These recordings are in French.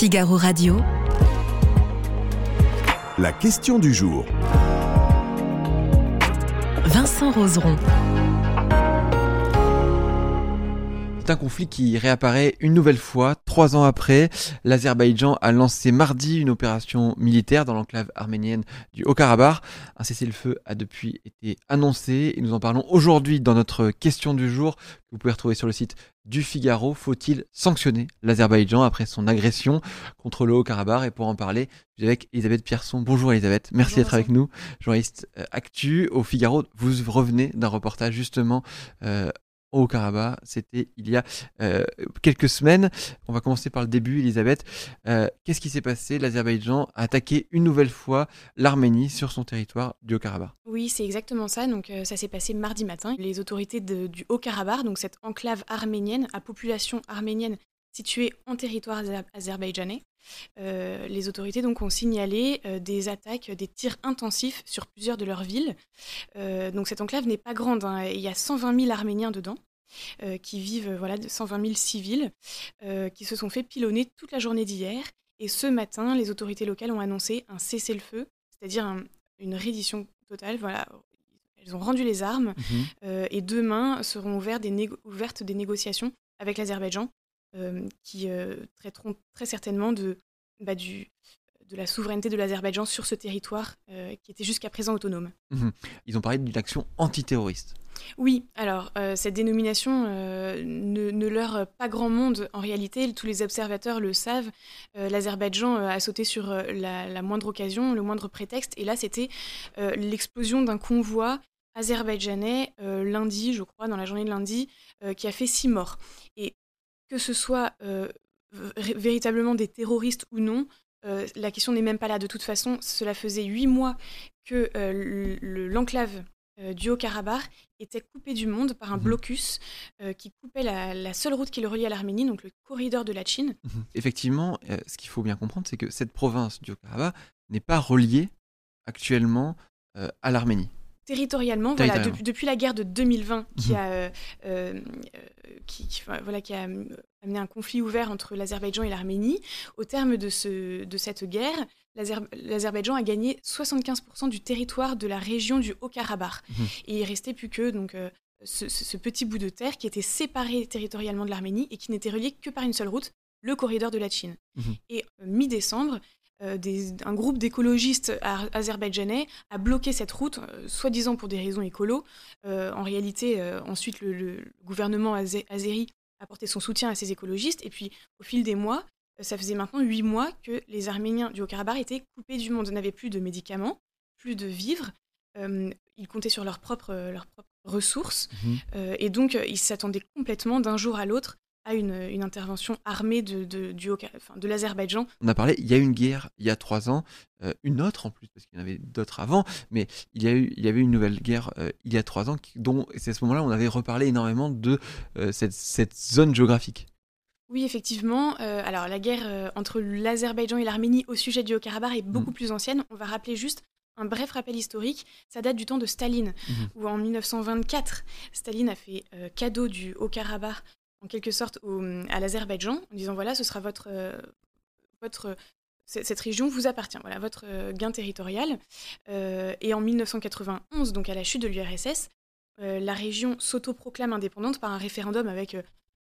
Figaro Radio. La question du jour. Vincent Roseron. C'est un conflit qui réapparaît une nouvelle fois, trois ans après. L'Azerbaïdjan a lancé mardi une opération militaire dans l'enclave arménienne du Haut-Karabakh. Un cessez-le-feu a depuis été annoncé et nous en parlons aujourd'hui dans notre question du jour que vous pouvez retrouver sur le site du Figaro. Faut-il sanctionner l'Azerbaïdjan après son agression contre le Haut-Karabakh? Et pour en parler, je suis avec Elisabeth Pierson. Bonjour Elisabeth, merci d'être avec nous. Journaliste euh, actu au Figaro, vous revenez d'un reportage justement euh, au Karabakh. C'était il y a euh, quelques semaines. On va commencer par le début, Elisabeth. Euh, qu'est-ce qui s'est passé? L'Azerbaïdjan a attaqué une nouvelle fois l'Arménie sur son territoire du Haut-Karabakh. Oui, c'est exactement ça. Donc, euh, ça s'est passé mardi matin. Les autorités du Haut-Karabakh, donc cette enclave arménienne à population arménienne située en territoire azerbaïdjanais, les autorités donc ont signalé des attaques, des tirs intensifs sur plusieurs de leurs villes. Donc cette enclave n'est pas grande, hein. il y a 120 000 Arméniens dedans. Qui vivent voilà, 120 000 civils, qui se sont fait pilonner toute la journée d'hier. Et ce matin, les autorités locales ont annoncé un cessez-le-feu, c'est-à-dire une reddition totale. Voilà, elles ont rendu les armes mhm. et demain seront ouvertes des, ouvertes des négociations avec l'Azerbaïdjan euh, qui euh, traiteront très certainement de, bah, du, de la souveraineté de l'Azerbaïdjan sur ce territoire euh, qui était jusqu'à présent autonome. Mhm. Ils ont parlé d'une action antiterroriste. Oui, alors cette dénomination ne, ne leurre pas grand monde en réalité, tous les observateurs le savent. L'Azerbaïdjan a sauté sur la, moindre occasion, le moindre prétexte, et là c'était l'explosion d'un convoi azerbaïdjanais lundi, je crois, dans la journée de lundi, qui a fait six morts. Et que ce soit euh, véritablement des terroristes ou non, euh, la question n'est même pas là. De toute façon, cela faisait huit mois que euh, l'enclave du Haut-Karabakh était coupée du monde par un mhm. blocus qui coupait la, seule route qui le reliait à l'Arménie, donc le corridor de la Chine. Mhm. Effectivement, ce qu'il faut bien comprendre, c'est que cette province du Haut-Karabakh n'est pas reliée actuellement à l'Arménie territorialement, voilà, depuis la guerre de 2020 qui mhm. a, euh, euh, qui, voilà, qui a amené un conflit ouvert entre l'Azerbaïdjan et l'Arménie, au terme de, ce, de cette guerre, l'Azerbaïdjan a gagné 75% du territoire de la région du Haut-Karabakh. Mhm. Et il restait plus que donc, euh, ce, petit bout de terre qui était séparé territorialement de l'Arménie et qui n'était relié que par une seule route, le corridor de la Chine. Mhm. Et mi-décembre, euh, un groupe d'écologistes azerbaïdjanais a bloqué cette route, euh, soi-disant pour des raisons écolo. Euh, en réalité, ensuite, le, gouvernement azéri a porté son soutien à ces écologistes. Et puis, au fil des mois, ça faisait maintenant huit mois que les Arméniens du Haut-Karabakh étaient coupés du monde, n'avaient plus de médicaments, plus de vivres. ils comptaient sur leurs propres, leurs propres ressources. Mmh et donc, ils s'attendaient complètement d'un jour à l'autre à une, intervention armée de, de, du, enfin, de l'Azerbaïdjan. On a parlé, il y a eu une guerre il y a trois ans, euh, une autre en plus, parce qu'il y en avait d'autres avant, mais il y, a eu, il y avait une nouvelle guerre euh, il y a trois ans, dont c'est à ce moment-là on avait reparlé énormément de euh, cette, cette, zone géographique. Oui, effectivement. alors la guerre entre l'Azerbaïdjan et l'Arménie au sujet du Haut-Karabakh est beaucoup mm. plus ancienne. On va rappeler juste un bref rappel historique, ça date du temps de Staline, mm-hmm. où en 1924, Staline a fait cadeau du Haut-Karabakh en quelque sorte à l'Azerbaïdjan en disant voilà, ce sera votre, euh, votre cette région vous appartient, voilà votre euh, gain territorial. Euh, et en 1991, donc à la chute de l'URSS, la région s'autoproclame indépendante par un référendum avec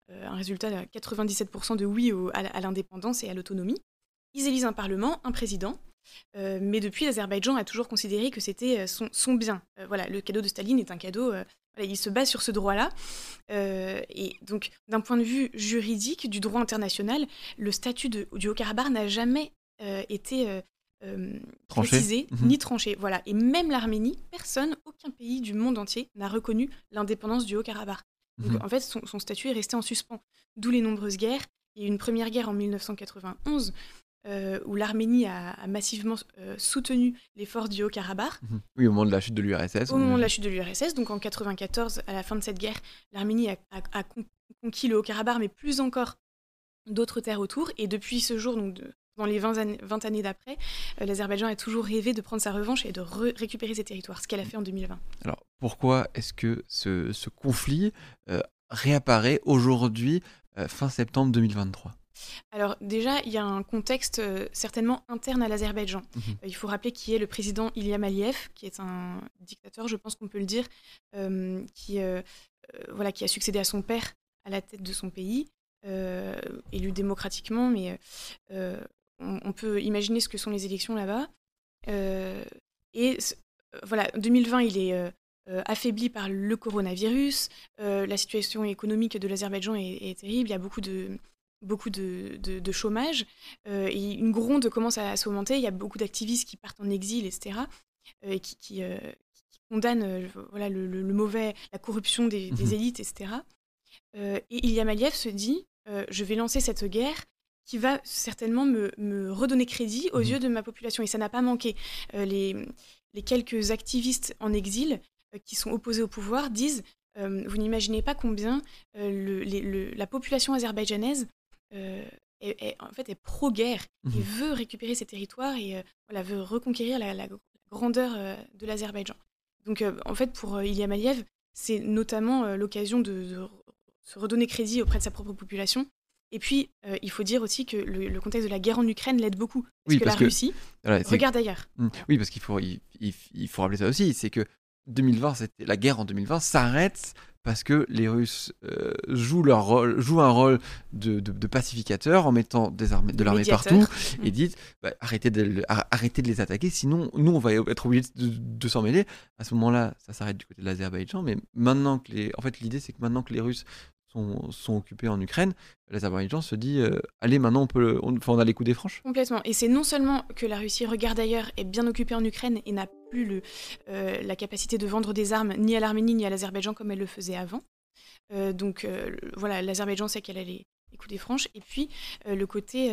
un résultat de 97% de oui à l'indépendance et à l'autonomie. Ils élisent un parlement, un président, mais depuis, l'Azerbaïdjan a toujours considéré que c'était son, son, bien. voilà, le cadeau de Staline est un cadeau il se base sur ce droit-là. Euh, et donc, d'un point de vue juridique du droit international, le statut de, du Haut-Karabakh n'a jamais euh, été euh, précisé mhm. ni tranché. Voilà. Et même l'Arménie, personne, aucun pays du monde entier n'a reconnu l'indépendance du Haut-Karabakh. Donc, mhm. en fait, son, son, statut est resté en suspens. D'où les nombreuses guerres. Il y a eu une première guerre en 1991 euh, où l'Arménie a, massivement euh, soutenu les forces du Haut-Karabakh. Mhm. Oui, au moment de la chute de l'URSS. Au moment de la chute de l'URSS, donc en 94, à la fin de cette guerre, l'Arménie a, conquis le Haut-Karabakh, mais plus encore d'autres terres autour. Et depuis ce jour, donc dans les 20 années, 20 années d'après, euh, l'Azerbaïdjan a toujours rêvé de prendre sa revanche et de récupérer ses territoires, ce qu'elle a fait en 2020. Alors pourquoi est-ce que ce, ce conflit réapparaît aujourd'hui, fin septembre 2023 Alors déjà, il y a un contexte certainement interne à l'Azerbaïdjan. Mhm. il faut rappeler qui est le président Ilham Aliyev, qui est un dictateur, je pense qu'on peut le dire, qui, voilà, qui a succédé à son père à la tête de son pays, élu démocratiquement, mais on, peut imaginer ce que sont les élections là-bas. et voilà, 2020, il est euh, affaibli par le coronavirus. Euh, la situation économique de l'Azerbaïdjan est, terrible. Il y a beaucoup de, beaucoup de, de, chômage. Euh, et une gronde commence à, s'augmenter. Il y a beaucoup d'activistes qui partent en exil, etc. et qui, qui, condamnent voilà, le, mauvais, la corruption des, des mhm. élites, etc. et Ilya Maliev se dit je vais lancer cette guerre qui va certainement me, me redonner crédit aux mhm. yeux de ma population. Et ça n'a pas manqué. les, les quelques activistes en exil euh, qui sont opposés au pouvoir disent euh, vous n'imaginez pas combien euh, la population azerbaïdjanaise est, en fait est pro-guerre et mhm. veut récupérer ses territoires et voilà, veut reconquérir la, grandeur de l'Azerbaïdjan. Donc en fait pour Ilham Aliyev, c'est notamment l'occasion de, se redonner crédit auprès de sa propre population. Et puis, il faut dire aussi que le, contexte de la guerre en Ukraine l'aide beaucoup. Parce que la Russie regarde ailleurs. Mmh. Oui, parce qu'il faut, il, faut rappeler ça aussi, c'est que 2020, c'était la guerre en 2020 s'arrête parce que les Russes euh, jouent leur rôle, jouent un rôle de, de, pacificateur en mettant des armées, de l'armée partout et mm. disent bah, arrêtez, de, arrêtez de les attaquer, sinon nous on va être obligés de, de s'en mêler. À ce moment-là, ça s'arrête du côté de l'Azerbaïdjan, mais maintenant que les, en fait l'idée c'est que maintenant que les Russes sont, sont occupés en Ukraine, l'Azerbaïdjan se dit euh, allez maintenant on peut on, on a les coups des franches. Complètement. Et c'est non seulement que la Russie regarde ailleurs, est bien occupée en Ukraine et n'a plus le, euh, la capacité de vendre des armes ni à l'Arménie ni à l'Azerbaïdjan comme elle le faisait avant. Euh, donc voilà, l'Azerbaïdjan sait qu'elle a les, coups des franches. Et puis le côté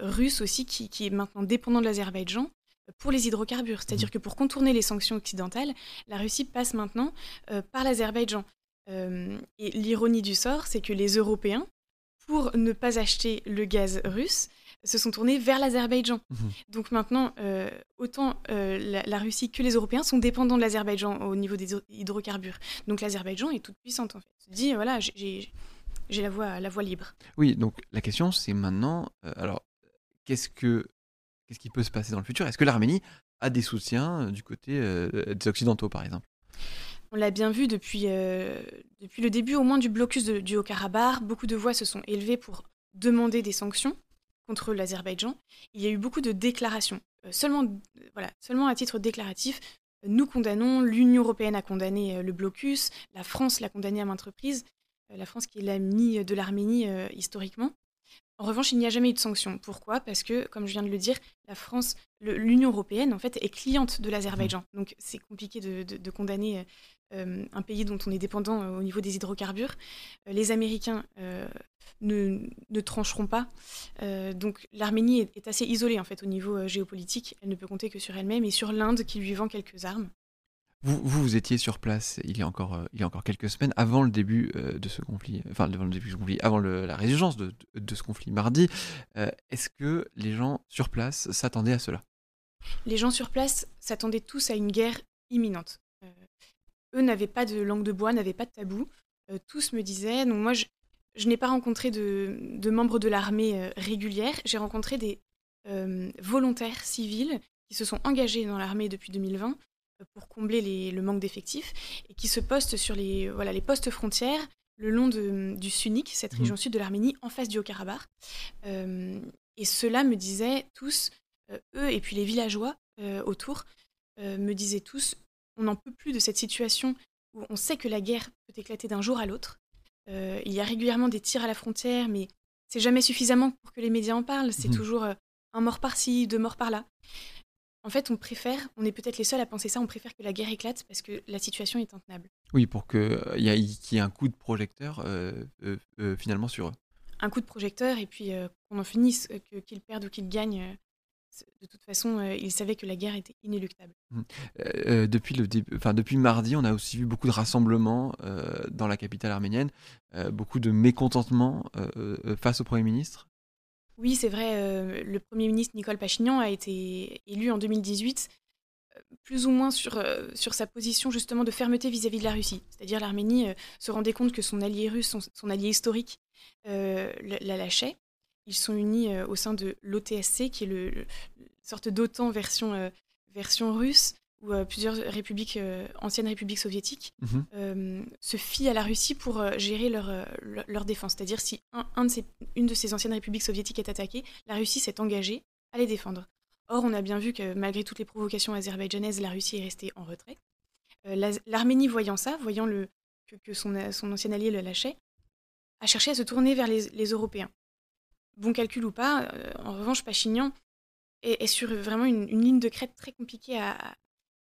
russe aussi qui, qui, est maintenant dépendant de l'Azerbaïdjan pour les hydrocarbures. C'est-à-dire mmh. que pour contourner les sanctions occidentales, la Russie passe maintenant par l'Azerbaïdjan. Euh, et l'ironie du sort, c'est que les Européens, pour ne pas acheter le gaz russe, se sont tournés vers l'Azerbaïdjan. Mhm. Donc maintenant, euh, autant euh, la, Russie que les Européens sont dépendants de l'Azerbaïdjan au niveau des hydrocarbures. Donc l'Azerbaïdjan est toute puissante en fait. Se dit voilà, j'ai la voie, la voie libre. Oui, donc la question c'est maintenant, alors qu'est-ce que qu'est-ce qui peut se passer dans le futur? Est-ce que l'Arménie a des soutiens du côté des Occidentaux par exemple? On l'a bien vu depuis, euh, depuis le début au moins du blocus du Haut-Karabakh. Beaucoup de voix se sont élevées pour demander des sanctions contre l'Azerbaïdjan. Il y a eu beaucoup de déclarations. Euh, seulement, voilà, seulement à titre déclaratif, nous condamnons, l'Union européenne a condamné euh, le blocus, la France l'a condamné à maintes reprises, la France qui est l'ami de l'Arménie historiquement. En revanche, il n'y a jamais eu de sanctions. Pourquoi? Parce que, comme je viens de le dire, la France, l'Union européenne, en fait, est cliente de l'Azerbaïdjan. Mmh. Donc, c'est compliqué de, condamner euh, un pays dont on est dépendant euh, au niveau des hydrocarbures. Euh, les Américains ne, trancheront pas. donc, l'Arménie est, assez isolée, en fait, au niveau géopolitique. Elle ne peut compter que sur elle-même et sur l'Inde qui lui vend quelques armes. Vous, vous, étiez sur place il y a encore, il y a encore quelques semaines, avant le début de ce conflit, enfin avant le début conflit, avant la résurgence de, ce conflit mardi. Est-ce que les gens sur place s'attendaient à cela? Les gens sur place s'attendaient tous à une guerre imminente. Eux n'avaient pas de langue de bois, n'avaient pas de tabou. tous me disaient, donc moi je, n'ai pas rencontré de, membres de l'armée régulière, j'ai rencontré des volontaires civils qui se sont engagés dans l'armée depuis 2020 pour combler le manque d'effectifs et qui se postent sur les, voilà, les postes frontières le long du Sunik, cette mmh. région sud de l'Arménie, en face du Haut-Karabakh. Euh, et ceux-là me disaient tous, euh, eux et puis les villageois euh, autour, me disaient tous, on n'en peut plus de cette situation où on sait que la guerre peut éclater d'un jour à l'autre. il y a régulièrement des tirs à la frontière, mais c'est jamais suffisamment pour que les médias en parlent. C'est mmh. toujours un mort par-ci, deux morts par-là. En fait, on préfère, on est peut-être les seuls à penser ça, on préfère que la guerre éclate parce que la situation est intenable. Oui, pour qu'il euh, y, ait un coup de projecteur euh, euh, finalement sur eux. Un coup de projecteur et puis qu'on en finisse, qu'ils perdent ou qu'ils gagnent. De toute façon, ils savaient que la guerre était inéluctable. Mmh. depuis, le enfin, depuis mardi, on a aussi vu beaucoup de rassemblements dans la capitale arménienne, beaucoup de mécontentement face au Premier ministre. Oui, c'est vrai, euh, le Premier ministre Nicole Pachignan a été élu en 2018 euh, plus ou moins sur, euh, sur sa position justement de fermeté vis-à-vis de la Russie. C'est-à-dire l'Arménie se rendait compte que son allié russe, son, allié historique, la lâchait. Ils sont unis au sein de l'OTSC, qui est le, sorte d'OTAN version, version russe, où plusieurs républiques, anciennes républiques soviétiques mhm. se fient à la Russie pour gérer leur, leur, défense. C'est-à-dire si un, de ces, une de ces anciennes républiques soviétiques est attaquée, la Russie s'est engagée à les défendre. Or, on a bien vu que malgré toutes les provocations azerbaïdjanaises, la Russie est restée en retrait. L'Arménie, voyant ça, voyant le, que, son, son, ancien allié le lâchait, a cherché à se tourner vers les, Européens. Bon calcul ou pas, en revanche, Pachignan est, sur vraiment une, ligne de crête très compliquée à,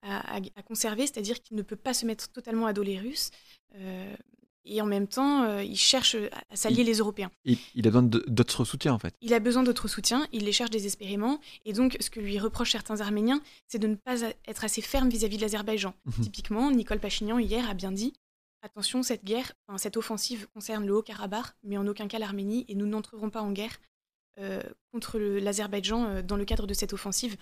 à, conserver, c'est-à-dire qu'il ne peut pas se mettre totalement à dos les Russes. Euh, et en même temps, euh, il cherche à s'allier les Européens. Il, il a besoin d'autres soutiens, en fait. Il a besoin d'autres soutiens, il les cherche désespérément. Et donc, ce que lui reprochent certains Arméniens, c'est de ne pas être assez ferme vis-à-vis de l'Azerbaïdjan. Mhm. Typiquement, Nicole Pachinian, hier, a bien dit Attention, cette guerre, cette offensive concerne le Haut-Karabakh, mais en aucun cas l'Arménie, et nous n'entrerons pas en guerre euh, contre l'Azerbaïdjan dans le cadre de cette offensive,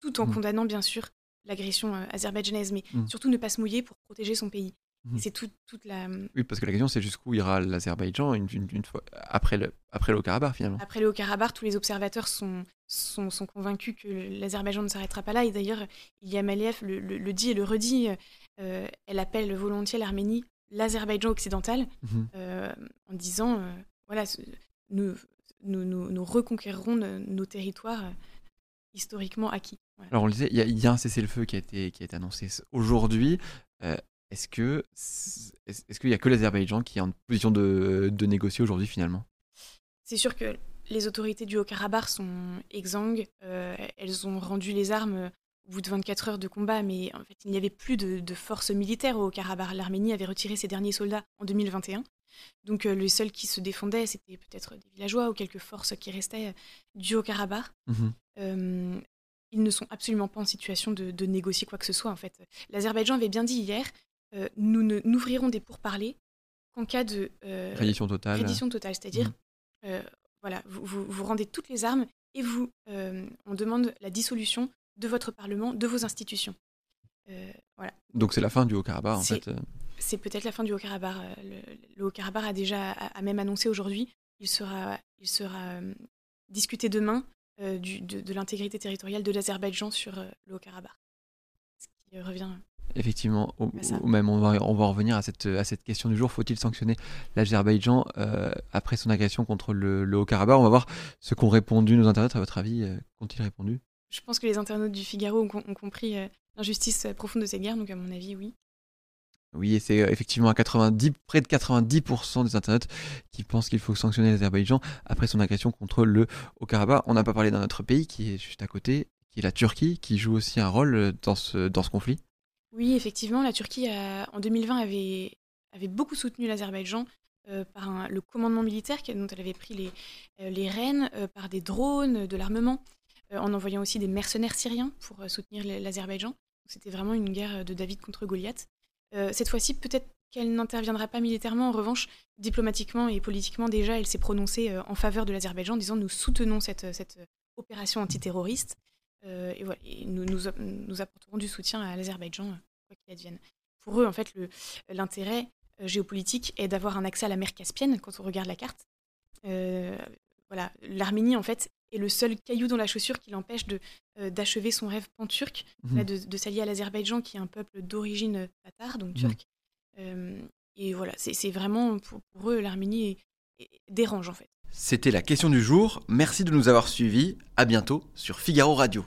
tout en mhm. condamnant, bien sûr, l'agression euh, azerbaïdjanaise, mais mm. surtout ne pas se mouiller pour protéger son pays. Mm. C'est toute la. Oui, parce que la question, c'est jusqu'où ira l'Azerbaïdjan une, une, fois après le, après le Haut-Karabakh, finalement. Après le Haut-Karabakh, tous les observateurs sont, sont, sont convaincus que l'Azerbaïdjan ne s'arrêtera pas là. Et d'ailleurs, Ilham Aliyev le, le, dit et le redit. Euh, elle appelle volontiers l'Arménie l'Azerbaïdjan occidental, mm-hmm. euh, en disant voilà, nous, nous, nous, nos territoires historiquement acquis. Alors on le disait, il y, a un cessez-le-feu qui a été, qui a été annoncé aujourd'hui. Euh, est-ce que est-ce qu'il n'y a que l'Azerbaïdjan qui est en position de, de négocier aujourd'hui finalement? C'est sûr que les autorités du Haut-Karabakh sont exsangues. Euh, elles ont rendu les armes au bout de 24 heures de combat, mais en fait il n'y avait plus de, de forces militaires au Haut-Karabakh. L'Arménie avait retiré ses derniers soldats en 2021. Donc euh, les seuls qui se défendaient, c'était peut-être des villageois ou quelques forces qui restaient du Haut-Karabakh. Mmh ils ne sont absolument pas en situation de, négocier quoi que ce soit, en fait. L'Azerbaïdjan avait bien dit hier, euh, nous n'ouvrirons des pourparlers qu'en cas de... Euh, reddition totale. Reddition totale, c'est-à-dire, mmh. euh, voilà, vous, vous, rendez toutes les armes et vous, euh, on demande la dissolution de votre Parlement, de vos institutions. voilà. Donc c'est la fin du Haut-Karabakh, en fait C'est peut-être la fin du Haut-Karabakh. Le, Haut-Karabakh a déjà a, même annoncé aujourd'hui, il sera, il sera discuté demain euh, du, de, l'intégrité territoriale de l'Azerbaïdjan sur euh, le Haut-Karabakh. Ce qui revient. Effectivement, même on va, on va revenir à cette, à cette question du jour. Faut-il sanctionner l'Azerbaïdjan euh, après son agression contre le, Haut-Karabakh? On va voir ce qu'ont répondu nos internautes. À votre avis, qu'ont-ils répondu? Je pense que les internautes du Figaro ont, ont compris l'injustice profonde de ces guerres, donc à mon avis, oui. Oui, et c'est euh, effectivement à 90, près de 90% des internautes qui pensent qu'il faut sanctionner l'Azerbaïdjan après son agression contre le Haut-Karabakh. On n'a pas parlé d'un autre pays qui est juste à côté, qui est la Turquie, qui joue aussi un rôle euh, dans ce, dans ce conflit. Oui, effectivement, la Turquie, en 2020, avait, avait beaucoup soutenu l'Azerbaïdjan euh, par le commandement militaire dont elle avait pris les, les rênes, par des drones, de l'armement, en envoyant aussi des mercenaires syriens pour soutenir l'Azerbaïdjan. C'était vraiment une guerre de David contre Goliath. Euh, cette fois-ci, peut-être qu'elle n'interviendra pas militairement. En revanche, diplomatiquement et politiquement, déjà, elle s'est prononcée euh, en faveur de l'Azerbaïdjan disant nous soutenons cette, opération antiterroriste euh, et, nous, nous, apporterons du soutien à l'Azerbaïdjan, quoi qu'il advienne. Pour eux, en fait, l'intérêt géopolitique est d'avoir un accès à la mer Caspienne quand on regarde la carte. voilà, l'Arménie, en fait, est le seul caillou dans la chaussure qui l'empêche euh, d'achever son rêve pan-turc, mhm. de, s'allier à l'Azerbaïdjan, qui est un peuple d'origine tatar, donc mhm. turc. Euh, et voilà, c'est, vraiment, pour, eux, l'Arménie dérange en fait. C'était la question du jour. Merci de nous avoir suivis. À bientôt sur Figaro Radio.